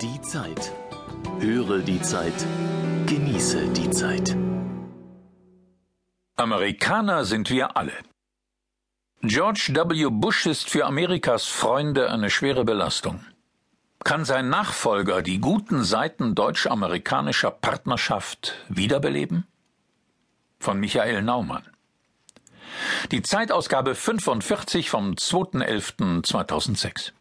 Die Zeit. Höre die Zeit. Genieße die Zeit. Amerikaner sind wir alle. George W. Bush ist für Amerikas Freunde eine schwere Belastung. Kann sein Nachfolger die guten Seiten deutsch-amerikanischer Partnerschaft wiederbeleben? Von Michael Naumann. Die Zeitausgabe 45 vom 2.11.2006.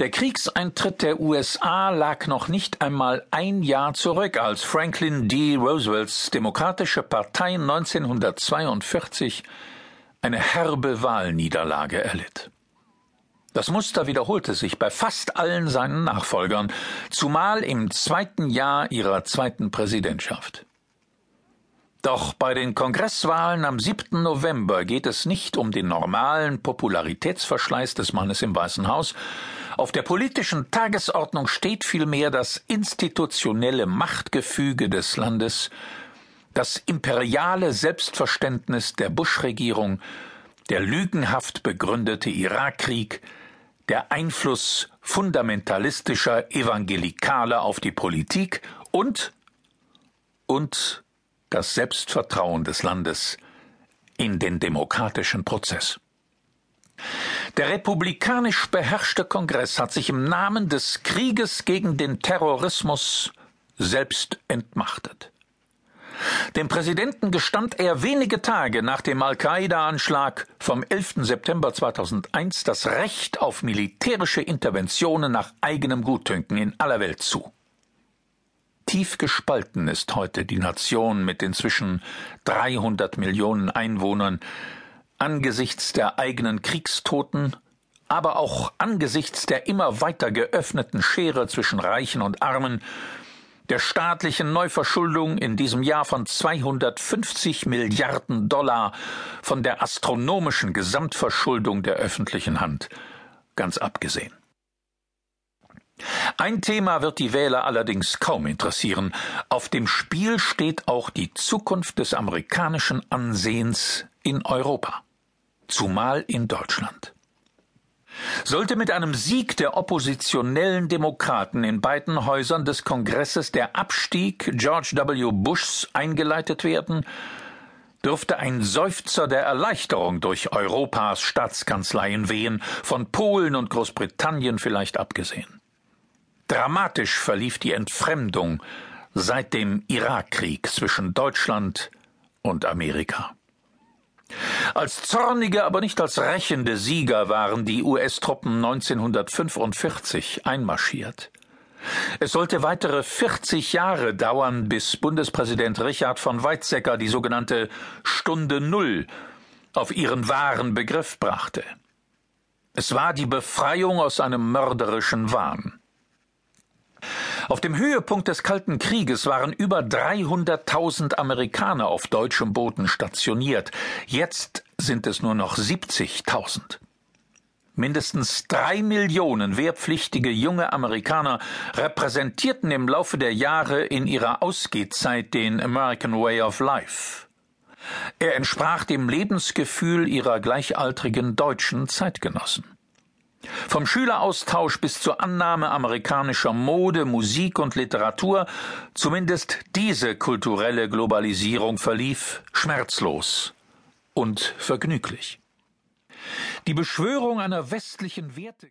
Der Kriegseintritt der USA lag noch nicht einmal ein Jahr zurück, als Franklin D. Roosevelts Demokratische Partei 1942 eine herbe Wahlniederlage erlitt. Das Muster wiederholte sich bei fast allen seinen Nachfolgern, zumal im zweiten Jahr ihrer zweiten Präsidentschaft. Doch bei den Kongresswahlen am 7. November geht es nicht um den normalen Popularitätsverschleiß des Mannes im Weißen Haus. Auf der politischen Tagesordnung steht vielmehr das institutionelle Machtgefüge des Landes, das imperiale Selbstverständnis der Bush-Regierung, der lügenhaft begründete Irakkrieg, der Einfluss fundamentalistischer Evangelikale auf die Politik und und das Selbstvertrauen des Landes in den demokratischen Prozess. Der republikanisch beherrschte Kongress hat sich im Namen des Krieges gegen den Terrorismus selbst entmachtet. Dem Präsidenten gestand er wenige Tage nach dem Al-Qaida-Anschlag vom 11. September 2001 das Recht auf militärische Interventionen nach eigenem Gutdünken in aller Welt zu. Tief gespalten ist heute die Nation mit inzwischen 300 Millionen Einwohnern angesichts der eigenen Kriegstoten, aber auch angesichts der immer weiter geöffneten Schere zwischen Reichen und Armen, der staatlichen Neuverschuldung in diesem Jahr von 250 Milliarden Dollar, von der astronomischen Gesamtverschuldung der öffentlichen Hand, ganz abgesehen. Ein Thema wird die Wähler allerdings kaum interessieren. Auf dem Spiel steht auch die Zukunft des amerikanischen Ansehens in Europa, zumal in Deutschland. Sollte mit einem Sieg der oppositionellen Demokraten in beiden Häusern des Kongresses der Abstieg George W. Bushs eingeleitet werden, dürfte ein Seufzer der Erleichterung durch Europas Staatskanzleien wehen, von Polen und Großbritannien vielleicht abgesehen. Dramatisch verlief die Entfremdung seit dem Irakkrieg zwischen Deutschland und Amerika. Als zornige, aber nicht als rächende Sieger waren die US-Truppen 1945 einmarschiert. Es sollte weitere 40 Jahre dauern, bis Bundespräsident Richard von Weizsäcker die sogenannte Stunde Null auf ihren wahren Begriff brachte. Es war die Befreiung aus einem mörderischen Wahn. Auf dem Höhepunkt des Kalten Krieges waren über 300.000 Amerikaner auf deutschem Boden stationiert. Jetzt sind es nur noch 70.000. Mindestens drei Millionen wehrpflichtige junge Amerikaner repräsentierten im Laufe der Jahre in ihrer Ausgehzeit den American Way of Life. Er entsprach dem Lebensgefühl ihrer gleichaltrigen deutschen Zeitgenossen. Vom Schüleraustausch bis zur Annahme amerikanischer Mode, Musik und Literatur, zumindest diese kulturelle Globalisierung verlief schmerzlos und vergnüglich. Die Beschwörung einer westlichen Werte